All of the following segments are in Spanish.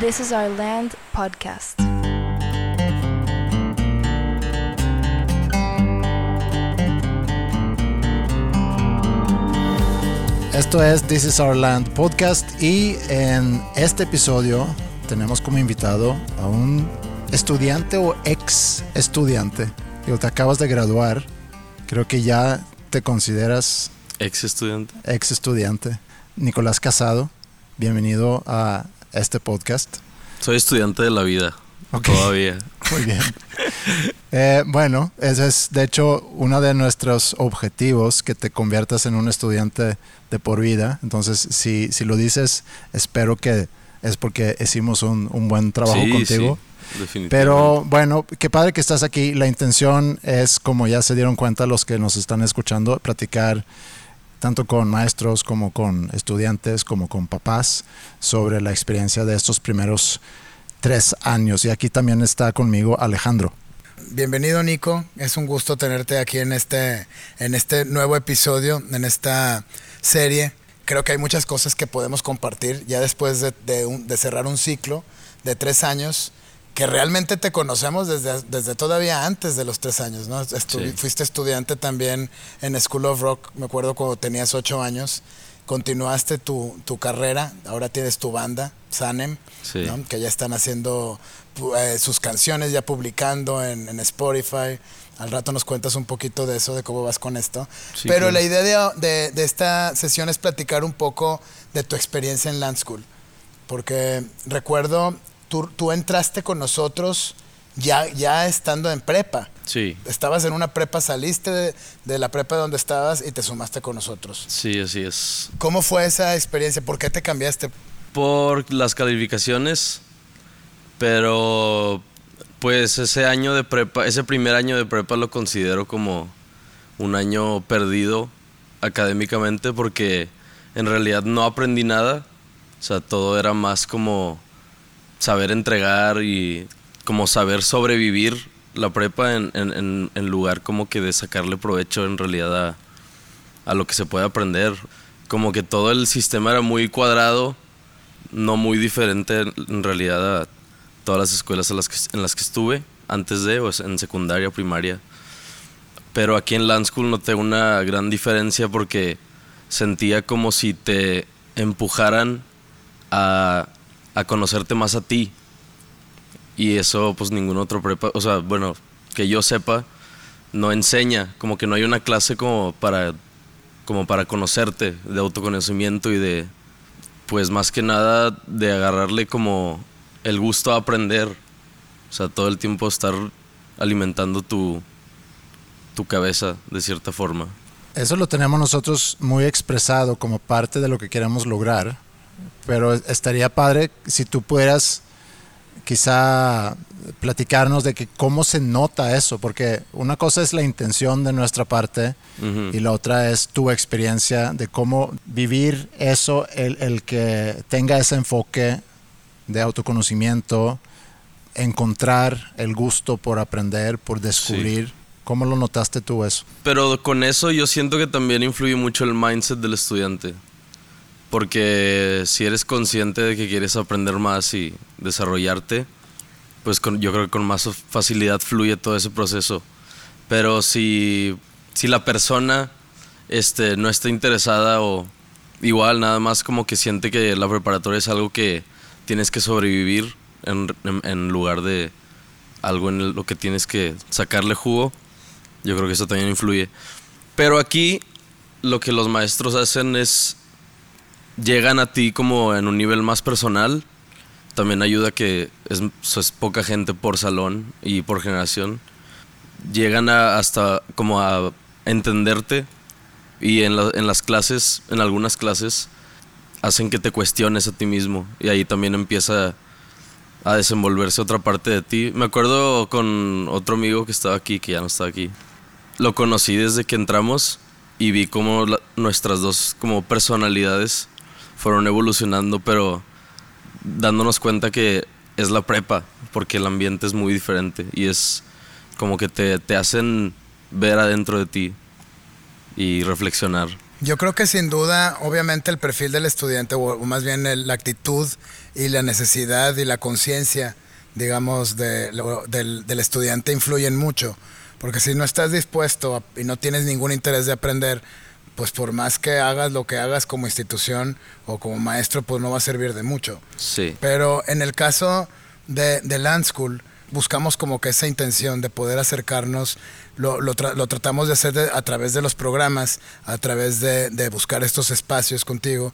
This is Our Land podcast. Esto es This is Our Land podcast y en este episodio tenemos como invitado a un estudiante o ex estudiante. Digo, te acabas de graduar. Creo que ya te consideras Ex estudiante. ex estudiante. Nicolás Casado, bienvenido a este podcast. Soy estudiante de la vida. Ok. Todavía. Muy bien. Eh, bueno, ese es de hecho uno de nuestros objetivos, que te conviertas en un estudiante de por vida. Entonces, si, si lo dices, espero que es porque hicimos un, un buen trabajo sí, contigo. sí, definitivamente. Pero bueno, qué padre que estás aquí. La intención es, como ya se dieron cuenta los que nos están escuchando, platicar tanto con maestros como con estudiantes, como con papás, sobre la experiencia de estos primeros tres años. Y aquí también está conmigo Alejandro. Bienvenido Nico, es un gusto tenerte aquí en este, en este nuevo episodio, en esta serie. Creo que hay muchas cosas que podemos compartir ya después de, de cerrar un ciclo de tres años, que realmente te conocemos desde, desde todavía antes de los tres años. ¿no? Estu- Sí. Fuiste estudiante también en School of Rock, me acuerdo cuando tenías ocho años. Continuaste tu, tu carrera, ahora tienes tu banda, Sanem, Sí. ¿no? que ya están haciendo eh, sus canciones, ya publicando en, en Spotify. Al rato nos cuentas un poquito de eso, de cómo vas con esto. Sí, Pero la idea de, de- de esta sesión es platicar un poco de tu experiencia en Land School. Porque recuerdo, tú, tú entraste con nosotros ya, ya estando en prepa. Sí, Estabas en una prepa, saliste de, de la prepa donde estabas y te sumaste con nosotros. sí, así es. ¿Cómo fue esa experiencia? ¿Por qué te cambiaste? Por las calificaciones, pero pues ese año de prepa, ese primer año de prepa lo considero como un año perdido académicamente porque en realidad no aprendí nada. O sea, todo era más como saber entregar y como saber sobrevivir la prepa en, en- en- lugar como que de sacarle provecho en realidad a, lo que se puede aprender. Como que todo el sistema era muy cuadrado, no muy diferente en- realidad a todas las escuelas en las que, en las que estuve antes de, o en secundaria, primaria. Pero aquí en Land School noté una gran diferencia porque sentía como si te empujaran a, a conocerte más a ti. Y eso pues ningún otro prepa, o sea, bueno, que yo sepa, no enseña, como que no hay una clase como para como para conocerte, de autoconocimiento y de pues más que nada de agarrarle como el gusto a aprender. O sea, todo el tiempo estar alimentando tu tu cabeza de cierta forma. Eso lo tenemos nosotros muy expresado como parte de lo que queremos lograr, pero estaría padre si tú pudieras quizá platicarnos de que cómo se nota eso, porque una cosa es la intención de nuestra parte y la otra es tu experiencia de cómo vivir eso, el, el que tenga ese enfoque de autoconocimiento, encontrar el gusto por aprender, por descubrir. ¿Cómo lo notaste tú eso? Pero con eso yo siento que también influye mucho el mindset del estudiante. Porque si eres consciente de que quieres aprender más y desarrollarte, pues con- yo creo que con más facilidad fluye todo ese proceso. Pero si, si la persona este, no está interesada o igual nada más como que siente que la preparatoria es algo que tienes que sobrevivir en, en- en lugar de algo en lo que tienes que sacarle jugo, yo creo que eso también influye. Pero aquí lo que los maestros hacen es llegan a ti como en un nivel más personal. También ayuda que es, es poca gente por salón y por generación. Llegan a- hasta como a entenderte y en, la- en las clases, en algunas clases, hacen que te cuestiones a ti mismo y ahí también empieza a desenvolverse otra parte de ti. Me acuerdo con otro amigo que estaba aquí, que ya no está aquí. Lo conocí desde que entramos y vi cómo la- nuestras dos como personalidades fueron evolucionando, pero dándonos cuenta que es la prepa, porque el ambiente es muy diferente y es como que te, te hacen ver adentro de ti y reflexionar. Yo creo que sin duda, obviamente el perfil del estudiante, o más bien la actitud y la necesidad y la conciencia, digamos, del, del estudiante influyen mucho. Porque si no estás dispuesto y no tienes ningún interés de aprender, pues por más que hagas lo que hagas como institución o como maestro, pues no va a servir de mucho. Sí. Pero en el caso de, de Land School, buscamos como que esa intención de poder acercarnos, lo, lo, tra- lo tratamos de hacer de- a través de los programas, a través de, de buscar estos espacios contigo.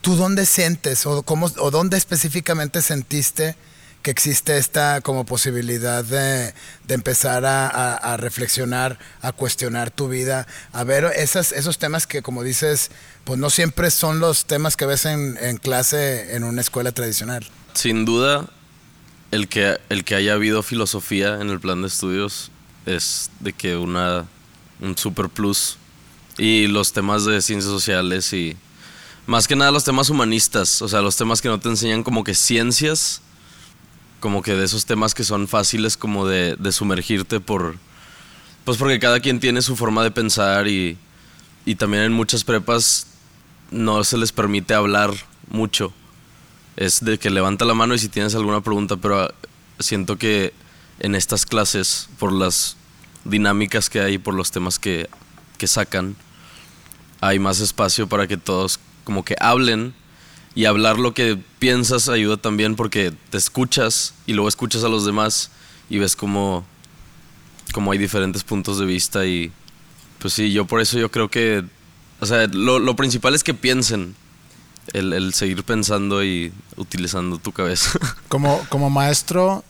¿Tú dónde sientes o, cómo, o dónde específicamente sentiste que existe esta como posibilidad de, de empezar a, a- reflexionar, a cuestionar tu vida, a ver esas, esos temas que como dices, pues no siempre son los temas que ves en, en clase en una escuela tradicional? Sin duda, el que, el que haya habido filosofía en el plan de estudios es de que una, un super plus. Y los temas de ciencias sociales y más que nada los temas humanistas, o sea, los temas que no te enseñan como que ciencias, como que de esos temas que son fáciles como de, de sumergirte por... Pues porque cada quien tiene su forma de pensar y, y también en muchas prepas no se les permite hablar mucho. Es de que levanta la mano y si tienes alguna pregunta, pero ah, siento que en estas clases, por las dinámicas que hay, por los temas que, que sacan, hay más espacio para que todos como que hablen y hablar lo que piensas ayuda también porque te escuchas y luego escuchas a los demás y ves cómo, cómo hay diferentes puntos de vista y pues sí, yo por eso yo creo que, o sea, lo, lo principal es que piensen, el, el seguir pensando y utilizando tu cabeza. Como, como maestro,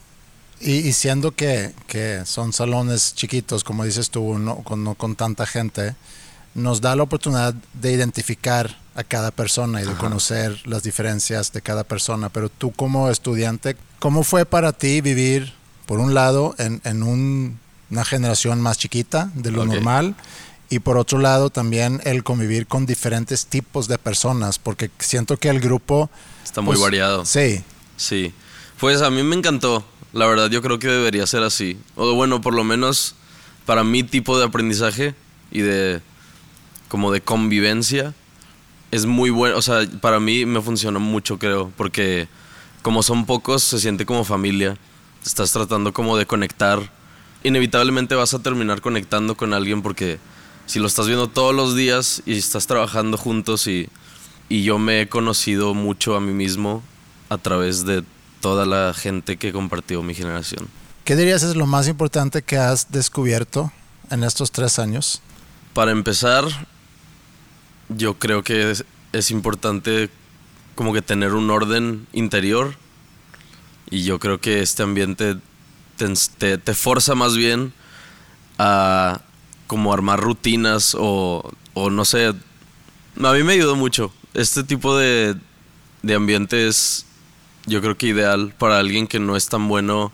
y, y siendo que, que son salones chiquitos, como dices tú, no con, no con tanta gente, nos da la oportunidad de identificar a cada persona y de conocer las diferencias de cada persona. Pero tú como estudiante, ¿cómo fue para ti vivir, por un lado, en, en un- una generación más chiquita de lo normal? Y por otro lado, también el convivir con diferentes tipos de personas, porque siento que el grupo... Está muy pues, variado. Sí, Sí. Pues a mí me encantó. La verdad, yo creo que debería ser así. O bueno, por lo menos para mi tipo de aprendizaje y de como de convivencia es muy bueno, o sea, para mí me funcionó mucho, creo, porque como son pocos se siente como familia. Estás tratando como de conectar. Inevitablemente vas a terminar conectando con alguien porque si lo estás viendo todos los días y estás trabajando juntos y, y yo me he conocido mucho a mí mismo a través de toda la gente que compartió mi generación. ¿Qué dirías es lo más importante que has descubierto en estos tres años? Para empezar, yo creo que es, es importante como que tener un orden interior y yo creo que este ambiente te, te, forza más bien a como armar rutinas o, o no sé, a mí me ayudó mucho. Este tipo de, de ambiente es yo creo que ideal para alguien que no es tan bueno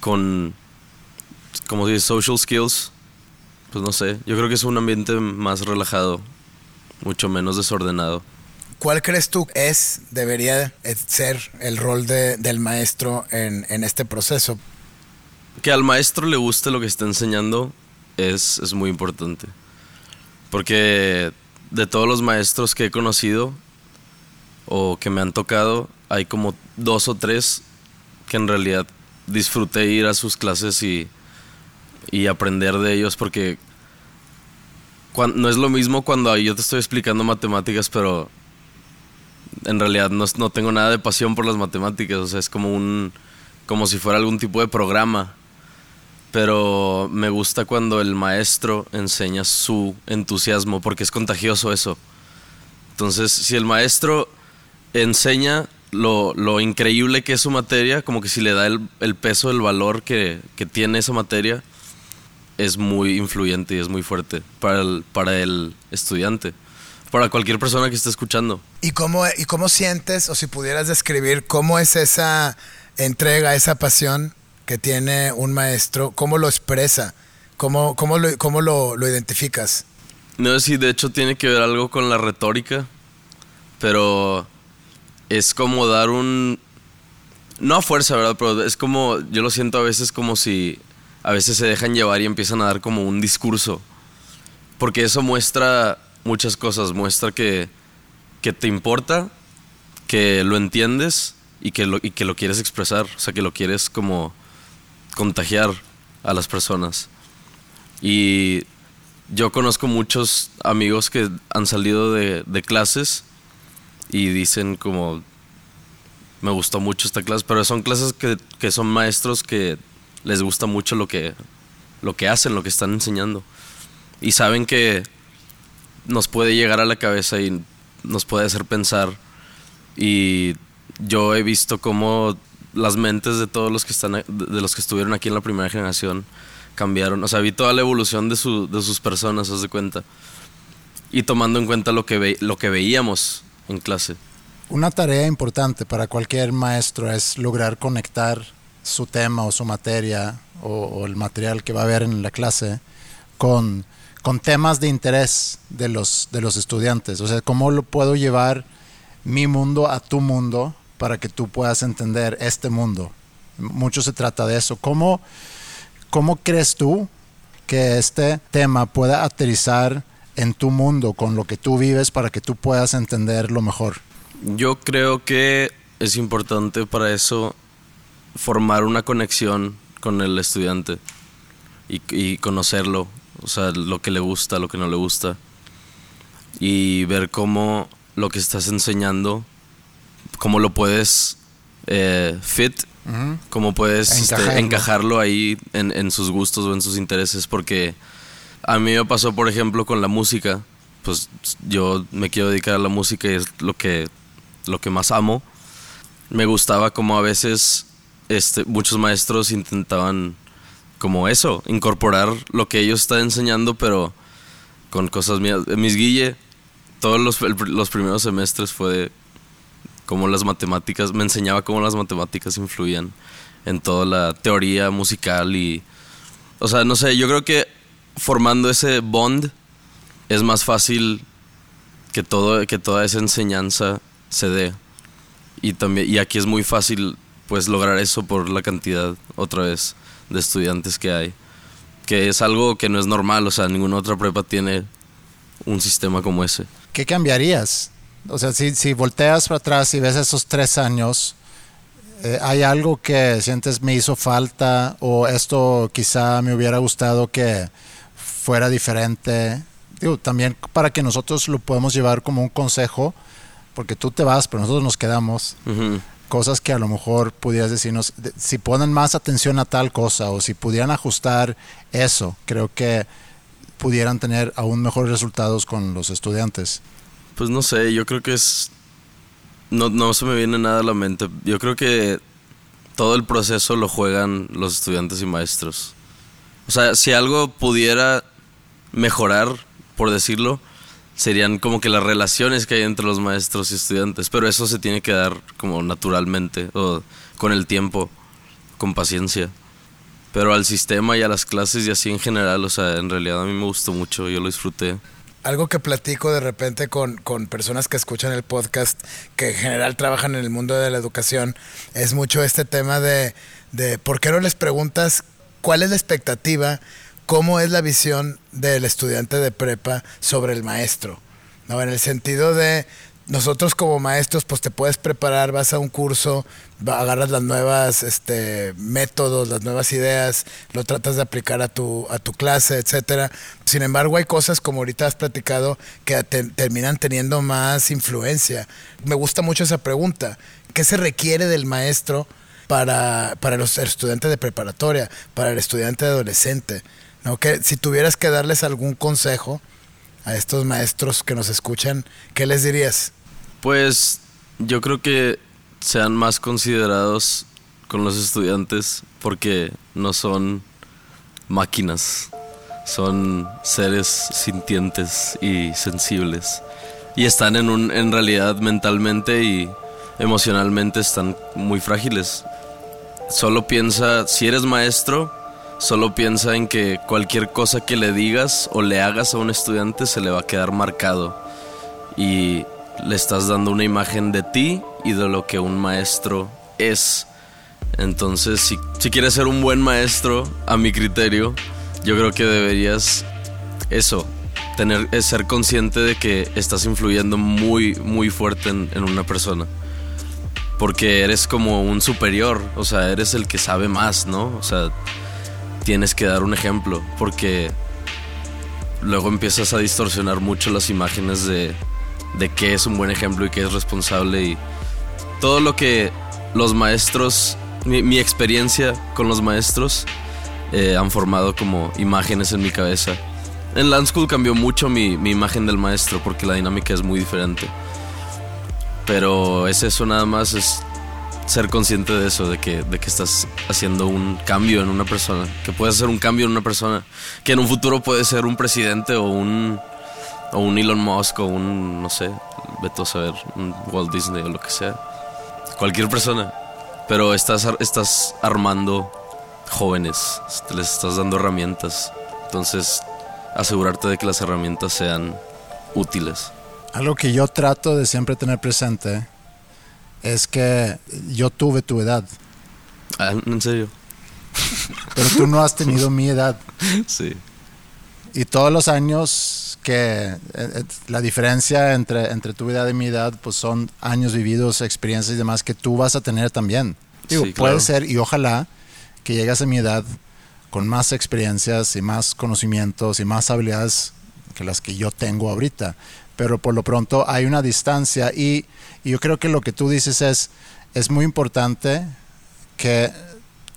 con, como dice, social skills. Pues no sé, yo creo que es un ambiente más relajado, mucho menos desordenado. ¿Cuál crees tú es, debería ser el rol de- del maestro en, en este proceso? Que al maestro le guste lo que está enseñando es, es muy importante. Porque de todos los maestros que he conocido o que me han tocado, hay como dos o tres que en realidad disfruté ir a sus clases y, y aprender de ellos porque no es lo mismo cuando yo te estoy explicando matemáticas, pero en realidad no, no tengo nada de pasión por las matemáticas, o sea, es como un como si fuera algún tipo de programa. Pero me gusta cuando el maestro enseña su entusiasmo, porque es contagioso eso. Entonces, si el maestro enseña lo, lo increíble que es su materia, como que si le da el, el peso, el valor que, que tiene esa materia, es muy influyente y es muy fuerte para el, para el estudiante, para cualquier persona que esté escuchando. ¿Y cómo, ¿Y cómo sientes, o si pudieras describir, cómo es esa entrega, esa pasión que tiene un maestro? ¿Cómo lo expresa? ¿Cómo, cómo, lo, cómo lo, lo identificas? No sé si de hecho tiene que ver algo con la retórica, pero es como dar un... No a fuerza, ¿verdad? Pero es como, yo lo siento a veces como si a veces se dejan llevar y empiezan a dar como un discurso, porque eso muestra muchas cosas. Muestra que, que te importa, que lo entiendes y que lo, que lo quieres expresar. O sea, que lo quieres como contagiar a las personas. Y yo conozco muchos amigos que han salido de, de clases y dicen como, me gustó mucho esta clase, pero son clases que, que son maestros que les gusta mucho lo que, lo que hacen, lo que están enseñando. Y saben que nos puede llegar a la cabeza y nos puede hacer pensar. Y yo he visto cómo las mentes de todos los que están de los que estuvieron aquí en la primera generación cambiaron. O sea, vi toda la evolución de, su, de sus personas, haz de cuenta. Y tomando en cuenta lo que, lo que veíamos en clase. Una tarea importante para cualquier maestro es lograr conectar su tema o su materia o, el material que va a ver en la clase con, con temas de interés de los, de los estudiantes. O sea, cómo lo puedo llevar mi mundo a tu mundo para que tú puedas entender este mundo. Mucho se trata de eso. ¿Cómo, cómo crees tú que este tema pueda aterrizar en tu mundo con lo que tú vives para que tú puedas entenderlo mejor? Yo creo que es importante para eso formar una conexión con el estudiante y, y, conocerlo, o sea, lo que le gusta, lo que no le gusta, y ver cómo lo que estás enseñando, cómo lo puedes eh, fit, uh -huh. cómo puedes encajarlo, este, encajarlo ahí en, en, sus gustos o en sus intereses, porque a mí me pasó, por ejemplo, con la música, pues yo me quiero dedicar a la música y es lo que, lo que más amo. Me gustaba como a veces este, muchos maestros intentaban como eso, incorporar lo que ellos están enseñando, pero con cosas mías. Mis Guille, todos los, los primeros semestres fue de cómo las matemáticas, me enseñaba cómo las matemáticas influían en toda la teoría musical y, o sea, no sé, yo creo que formando ese bond es más fácil que, todo, que toda esa enseñanza se dé. Y, también, y aquí es muy fácil pues lograr eso por la cantidad otra vez de estudiantes que hay. Que es algo que no es normal, o sea, ninguna otra prepa tiene un sistema como ese. ¿Qué cambiarías? O sea, si, si volteas para atrás y ves esos tres años, eh, ¿hay algo que sientes me hizo falta o esto quizá me hubiera gustado que fuera diferente? Digo, también para que nosotros lo podamos llevar como un consejo, porque tú te vas, pero nosotros nos quedamos. Uh -huh cosas que a lo mejor pudieras decirnos, si ponen más atención a tal cosa o si pudieran ajustar eso, creo que pudieran tener aún mejores resultados con los estudiantes. Pues no sé, yo creo que es... No, no se me viene nada a la mente. Yo creo que todo el proceso lo juegan los estudiantes y maestros. O sea, si algo pudiera mejorar, por decirlo, serían como que las relaciones que hay entre los maestros y estudiantes, pero eso se tiene que dar como naturalmente o con el tiempo, con paciencia. Pero al sistema y a las clases y así en general, o sea, en realidad a mí me gustó mucho, yo lo disfruté. Algo que platico de repente con, con personas que escuchan el podcast, que en general trabajan en el mundo de la educación, es mucho este tema de, de por qué no les preguntas cuál es la expectativa cómo es la visión del estudiante de prepa sobre el maestro. ¿no? En el sentido de nosotros como maestros, pues te puedes preparar, vas a un curso, agarras las nuevas este, métodos, las nuevas ideas, lo tratas de aplicar a tu, a tu clase, etcétera. Sin embargo, hay cosas como ahorita has platicado que te, terminan teniendo más influencia. Me gusta mucho esa pregunta. ¿Qué se requiere del maestro para, para los estudiantes de preparatoria, para el estudiante adolescente? ¿No? Que si tuvieras que darles algún consejo a estos maestros que nos escuchan, ¿qué les dirías? Pues yo creo que sean más considerados con los estudiantes porque no son máquinas, son seres sintientes y sensibles y están en un en realidad mentalmente y emocionalmente están muy frágiles. Solo piensa, si eres maestro, Solo piensa en que cualquier cosa que le digas o le hagas a un estudiante se le va a quedar marcado. Y le estás dando una imagen de ti y de lo que un maestro es. Entonces, si, si quieres ser un buen maestro, a mi criterio, yo creo que deberías eso, tener, es ser consciente de que estás influyendo muy, muy fuerte en, en una persona. Porque eres como un superior, o sea, eres el que sabe más, ¿no? O sea, tienes que dar un ejemplo, porque luego empiezas a distorsionar mucho las imágenes de, de qué es un buen ejemplo y qué es responsable y todo lo que los maestros, mi, experiencia con los maestros eh, han formado como imágenes en mi cabeza. En Land School cambió mucho mi, mi imagen del maestro porque la dinámica es muy diferente. Pero es eso nada más, es ser consciente de eso, de que, de que estás haciendo un cambio en una persona, que puedes hacer un cambio en una persona, que en un futuro puede ser un presidente o un, o un Elon Musk o un, no sé, vete a saber, un Walt Disney o lo que sea. Cualquier persona. Pero estás, estás armando jóvenes, les estás dando herramientas. Entonces, asegurarte de que las herramientas sean útiles. Algo que yo trato de siempre tener presente es que yo tuve tu edad, Ah, ¿En serio? pero tú no has tenido mi edad. Sí. Y todos los años que eh, eh, la diferencia entre, entre tu edad y mi edad, pues son años vividos, experiencias y demás que tú vas a tener también. Digo, Sí, puede ser y ojalá que llegas a mi edad con más experiencias y más conocimientos y más habilidades que las que yo tengo ahorita. Pero por lo pronto hay una distancia y, y yo creo que lo que tú dices es, es muy importante que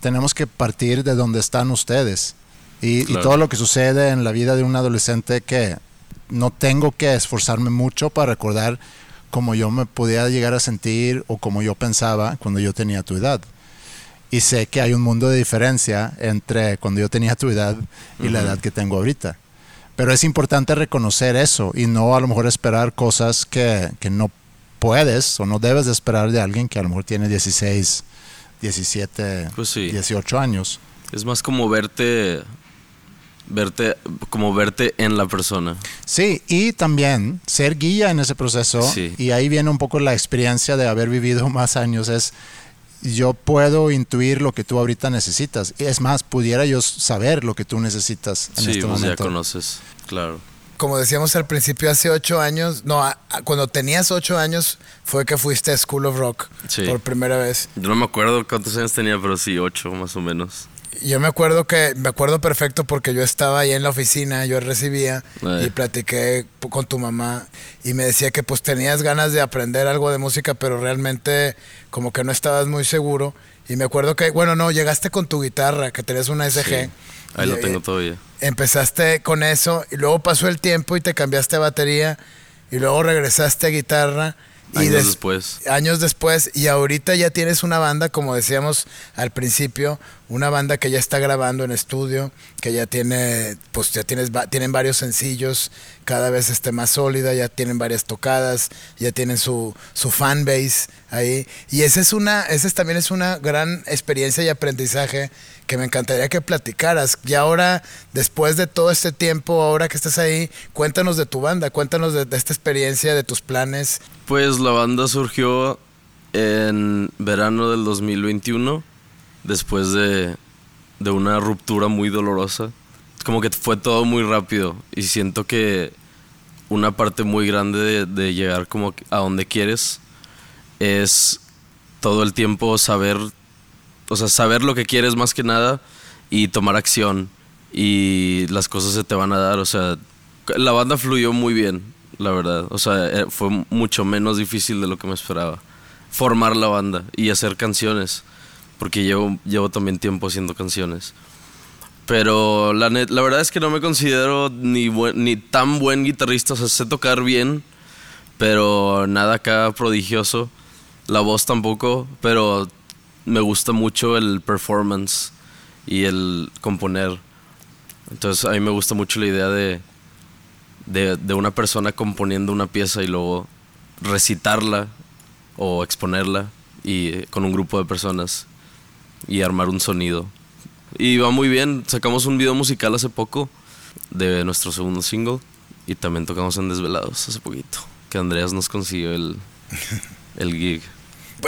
tenemos que partir de donde están ustedes. Y, todo lo que sucede en la vida de un adolescente que no tengo que esforzarme mucho para recordar cómo yo me podía llegar a sentir o como yo pensaba cuando yo tenía tu edad. Y sé que hay un mundo de diferencia entre cuando yo tenía tu edad y la edad que tengo ahorita. Pero es importante reconocer eso y no a lo mejor esperar cosas que, que no puedes o no debes de esperar de alguien que a lo mejor tiene 16, 17, Pues sí. 18 años. Es más como verte. Verte. Como verte en la persona. Sí, y también ser guía en ese proceso. Sí. Y ahí viene un poco la experiencia de haber vivido más años. Es, yo puedo intuir lo que tú ahorita necesitas. Y Es más, pudiera yo saber lo que tú necesitas en sí, este pues ya momento. conoces. Claro. Como decíamos al principio, hace ocho años, no, a- a- cuando tenías ocho años fue que fuiste a School of Rock Sí. por primera vez. Yo no me acuerdo cuántos años tenía, pero sí, ocho más o menos. Yo me acuerdo que, me acuerdo perfecto porque yo estaba ahí en la oficina, yo recibía Ay. y platiqué p- con tu mamá y me decía que pues tenías ganas de aprender algo de música, pero realmente como que no estabas muy seguro. Y me acuerdo que, bueno, no, llegaste con tu guitarra, que tenías una SG. Sí. Ahí lo Y, tengo eh, todavía. Empezaste con eso y luego pasó el tiempo y te cambiaste a batería y luego regresaste a guitarra. Y Años des- después. años después y ahorita ya tienes una banda, como decíamos al principio, una banda que ya está grabando en estudio, que ya tiene, pues ya tienes, tienen varios sencillos, cada vez esté más sólida, ya tienen varias tocadas, ya tienen su, su fan base ahí. Y esa es una, esa es- también es una gran experiencia y aprendizaje que me encantaría que platicaras. Y ahora, después de todo este tiempo, ahora que estás ahí, cuéntanos de tu banda, cuéntanos de- de esta experiencia, de tus planes. Pues la banda surgió en verano del 2021, después de, de una ruptura muy dolorosa. Como que fue todo muy rápido y siento que una parte muy grande de, llegar como a donde quieres es todo el tiempo saber, o sea, saber lo que quieres más que nada y tomar acción y las cosas se te van a dar, o sea, la banda fluyó muy bien, la verdad, o sea, eh, fue mucho menos difícil de lo que me esperaba formar la banda y hacer canciones, porque llevo, llevo también tiempo haciendo canciones. Pero la, net- la verdad es que no me considero ni, buen- ni tan buen guitarrista, o sea, sé tocar bien, pero nada acá prodigioso. La voz tampoco, pero me gusta mucho el performance y el componer. Entonces a mí me gusta mucho la idea de, de, de una persona componiendo una pieza y luego recitarla o exponerla y eh, con un grupo de personas y armar un sonido. Y va muy bien, sacamos un video musical hace poco de nuestro segundo single y también tocamos en Desvelados hace poquito, que Andreas nos consiguió el, el gig.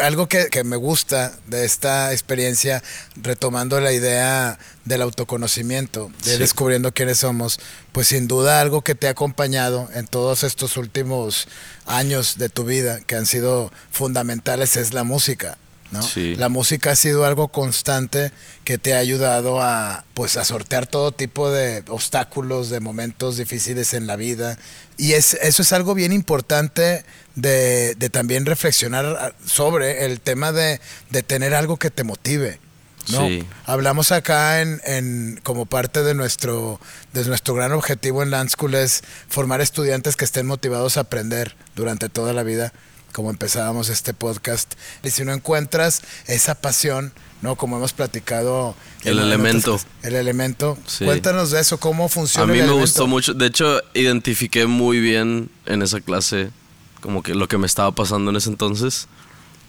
Algo que, que me gusta de esta experiencia, retomando la idea del autoconocimiento, de Sí. descubriendo quiénes somos, pues sin duda algo que te ha acompañado en todos estos últimos años de tu vida, que han sido fundamentales, es la música. ¿No? Sí. La música ha sido algo constante que te ha ayudado a pues a sortear todo tipo de obstáculos, de momentos difíciles en la vida. Y es, eso es algo bien importante de, de también reflexionar sobre el tema de, de tener algo que te motive. ¿no? Sí. Hablamos acá en, en- como parte de nuestro, de nuestro gran objetivo en Land School es formar estudiantes que estén motivados a aprender durante toda la vida, como empezábamos este podcast. Y si no encuentras esa pasión, ¿no? Como hemos platicado. El en- en elemento. otras- El elemento. Sí. Cuéntanos de eso, cómo A funciona mí el me elemento. gustó mucho. De hecho, identifiqué muy bien en esa clase como que lo que me estaba pasando en ese entonces.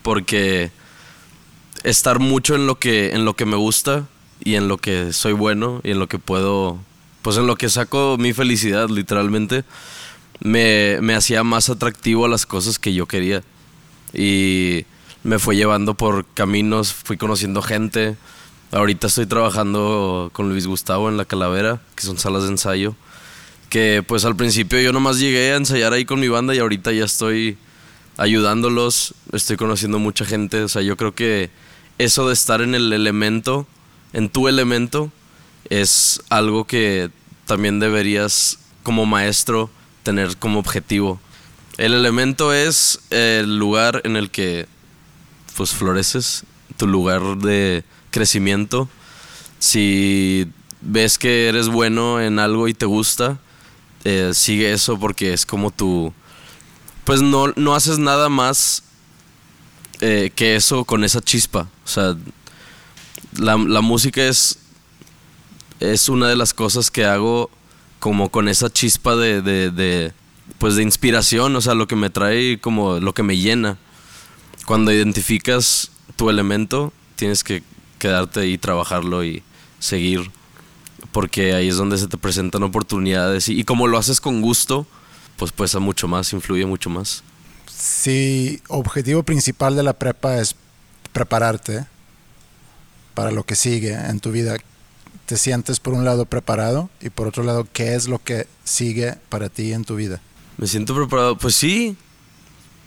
Porque estar mucho en lo que, en lo que me gusta y en lo que soy bueno y en lo que puedo. Pues en lo que saco mi felicidad, literalmente. Me, me hacía más atractivo a las cosas que yo quería. Y me fue llevando por caminos, fui conociendo gente. Ahorita estoy trabajando con Luis Gustavo en La Calavera, que son salas de ensayo. Que pues al principio yo nomás llegué a ensayar ahí con mi banda y ahorita ya estoy ayudándolos, estoy conociendo mucha gente. O sea, yo creo que eso de estar en el elemento, en tu elemento, es algo que también deberías como maestro tener como objetivo. El elemento es el lugar en el que pues floreces, tu lugar de crecimiento. Si ves que eres bueno en algo y te gusta, eh, sigue eso porque es como tu... Pues no, no haces nada más eh, que eso con esa chispa. O sea, la, la música es, es una de las cosas que hago como con esa chispa de, de, pues de inspiración, o sea, lo que me trae como lo que me llena. Cuando identificas tu elemento, tienes que quedarte ahí, trabajarlo y seguir, porque ahí es donde se te presentan oportunidades y, y como lo haces con gusto, pues pesa mucho más, influye mucho más. Si objetivo principal de la prepa es prepararte para lo que sigue en tu vida, te sientes por un lado preparado y por otro lado, ¿qué es lo que sigue para ti en tu vida? Me siento preparado. Pues sí,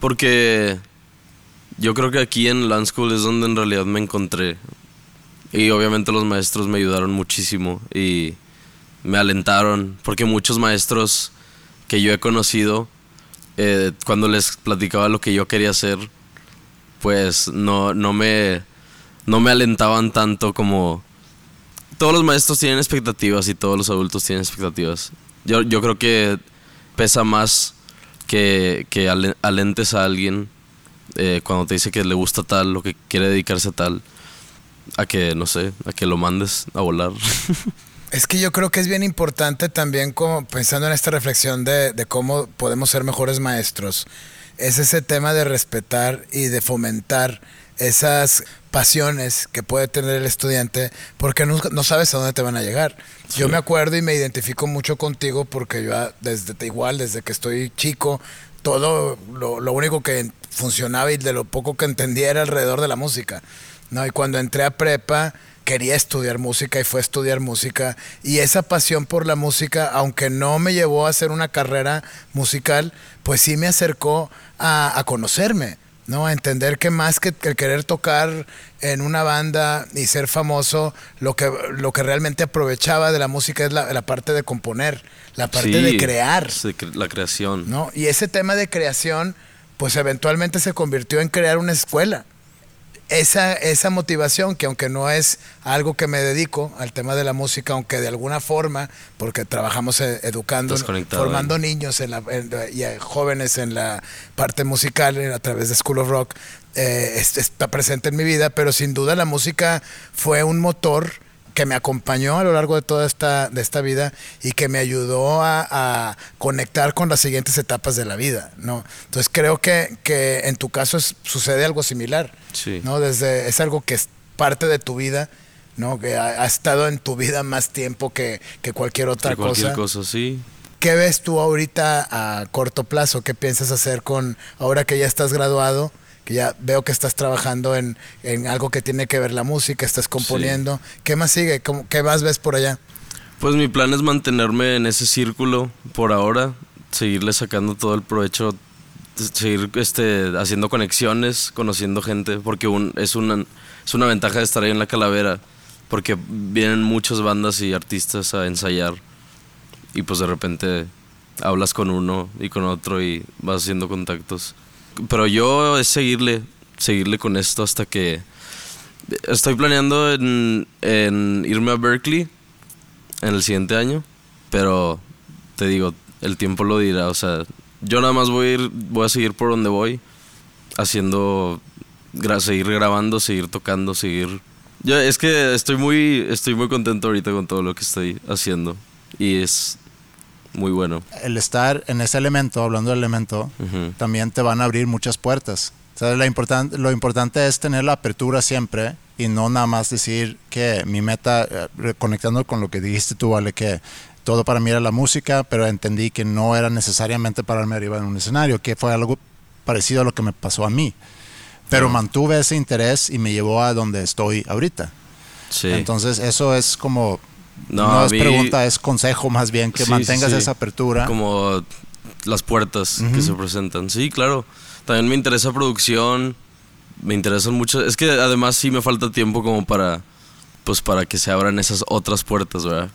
porque yo creo que aquí en Land School es donde en realidad me encontré. Y obviamente los maestros me ayudaron muchísimo y me alentaron, porque muchos maestros que yo he conocido, eh, cuando les platicaba lo que yo quería hacer, pues no, no, me, no me alentaban tanto como... Todos los maestros tienen expectativas y todos los adultos tienen expectativas. Yo, yo creo que pesa más que, que ale- alentes a alguien eh, cuando te dice que le gusta tal o que quiere dedicarse a tal, a que, no sé, a que lo mandes a volar. Es que yo creo que es bien importante también como pensando en esta reflexión de, de cómo podemos ser mejores maestros. Es ese tema de respetar y de fomentar esas pasiones que puede tener el estudiante porque no, no sabes a dónde te van a llegar. Yo me acuerdo y me identifico mucho contigo porque yo ah, desde igual, desde que estoy chico, todo lo, lo único que funcionaba y de lo poco que entendía era alrededor de la música. ¿no? Y cuando entré a prepa quería estudiar música y fue a estudiar música. Y esa pasión por la música, aunque no me llevó a hacer una carrera musical, pues sí me acercó a, a conocerme. ¿No? A entender que más que el querer tocar en una banda y ser famoso, lo que, lo que realmente aprovechaba de la música es la, la parte de componer, la parte Sí, de crear. La creación. ¿no? Y ese tema de creación, pues eventualmente se convirtió en crear una escuela. Esa, esa motivación, que aunque no es algo que me dedico al tema de la música, aunque de alguna forma, porque trabajamos eh, educando, formando ahí. niños en la- en- y jóvenes en la parte musical eh, a través de School of Rock, eh, es- está presente en mi vida, pero sin duda la música fue un motor que me acompañó a lo largo de toda esta, de esta vida y que me ayudó a, a conectar con las siguientes etapas de la vida, ¿no? Entonces creo que, que en tu caso es- sucede algo similar, Sí. ¿no? Desde, es algo que es parte de tu vida, ¿no? Que ha, ha estado en tu vida más tiempo que, que cualquier otra De cualquier cosa. cosa, sí. ¿Qué ves tú ahorita a corto plazo? ¿Qué piensas hacer con, ahora que ya estás graduado? Que ya veo que estás trabajando en, en algo que tiene que ver la música, estás componiendo. ¿Qué más sigue? ¿Cómo- ¿Qué más ves por allá? Pues mi plan es mantenerme en ese círculo por ahora, seguirle sacando todo el provecho, seguir este, haciendo conexiones, conociendo gente, porque un- es, una, es una ventaja de estar ahí en la calavera, porque vienen muchas bandas y artistas a ensayar y pues de repente hablas con uno y con otro y vas haciendo contactos. Pero yo es seguirle, seguirle con esto hasta que... Estoy planeando en, irme a Berkeley en el siguiente año, pero te digo, el tiempo lo dirá, o sea, yo nada más voy a ir, a seguir por donde voy, haciendo, seguir grabando, seguir tocando, seguir... Yo es que estoy muy, estoy muy contento ahorita con todo lo que estoy haciendo y es muy bueno. El estar en ese elemento, hablando del elemento, también te van a abrir muchas puertas. O sea, la importan- lo importante es tener la apertura siempre y no nada más decir que mi meta, eh, reconectando con lo que dijiste tú, Vale, que todo para mí era la música, pero entendí que no era necesariamente pararme arriba en un escenario, que fue algo parecido a lo que me pasó a mí. Pero mantuve ese interés y me llevó a donde estoy ahorita. Sí. Entonces eso es como, No, no, es pregunta, es consejo más bien, que Sí, mantengas sí. esa apertura. Como las puertas que Ujú. se presentan. Sí, claro. También me interesa producción. Me interesan mucho. Es que además sí me falta tiempo como para. Pues para que se abran esas otras puertas, ¿verdad?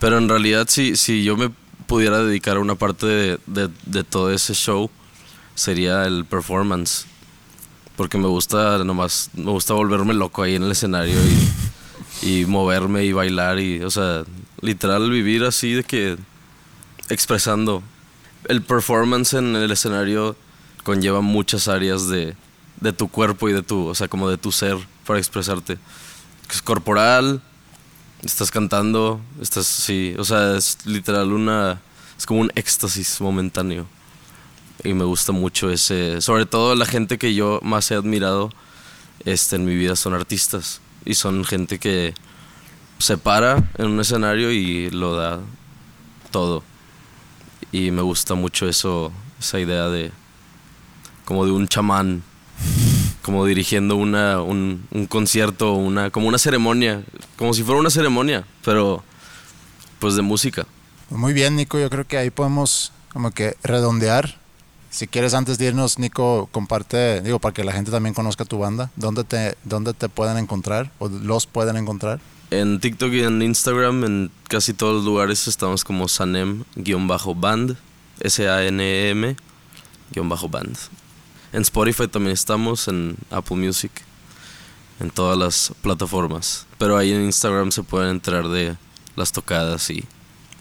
Pero en realidad, si, si yo me pudiera dedicar a una parte de, de- de todo ese show, sería el performance. Porque me gusta nomás. Me gusta volverme loco ahí en el escenario y, y moverme y bailar. Y, o sea, literal vivir así de que expresando. El performance en el escenario conlleva muchas áreas de, de tu cuerpo y de tu, o sea, como de tu ser para expresarte. Es corporal, estás cantando, estás, sí, o sea, es literal una, es como un éxtasis momentáneo. Y me gusta mucho ese, sobre todo la gente que yo más he admirado este, en mi vida son artistas. Y son gente que se para en un escenario y lo da todo. Y me gusta mucho eso, esa idea de como de un chamán, como dirigiendo una, un, concierto, una, como una ceremonia, como si fuera una ceremonia, pero pues de música. Muy bien, Nico. Yo creo que ahí podemos como que redondear. Si quieres, antes de irnos, Nico, comparte, digo, para que la gente también conozca tu banda. ¿Dónde te, dónde te pueden encontrar o los pueden encontrar? En TikTok y en Instagram, en casi todos los lugares estamos como Sanem-band, S-A-N-E-M-band. En Spotify también estamos, en Apple Music, en todas las plataformas. Pero ahí en Instagram se pueden enterar de las tocadas y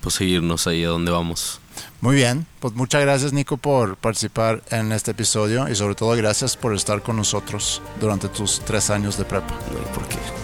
pues seguirnos ahí a donde vamos. Muy bien, pues muchas gracias Nico por participar en este episodio y sobre todo gracias por estar con nosotros durante tus tres años de prepa. Por qué.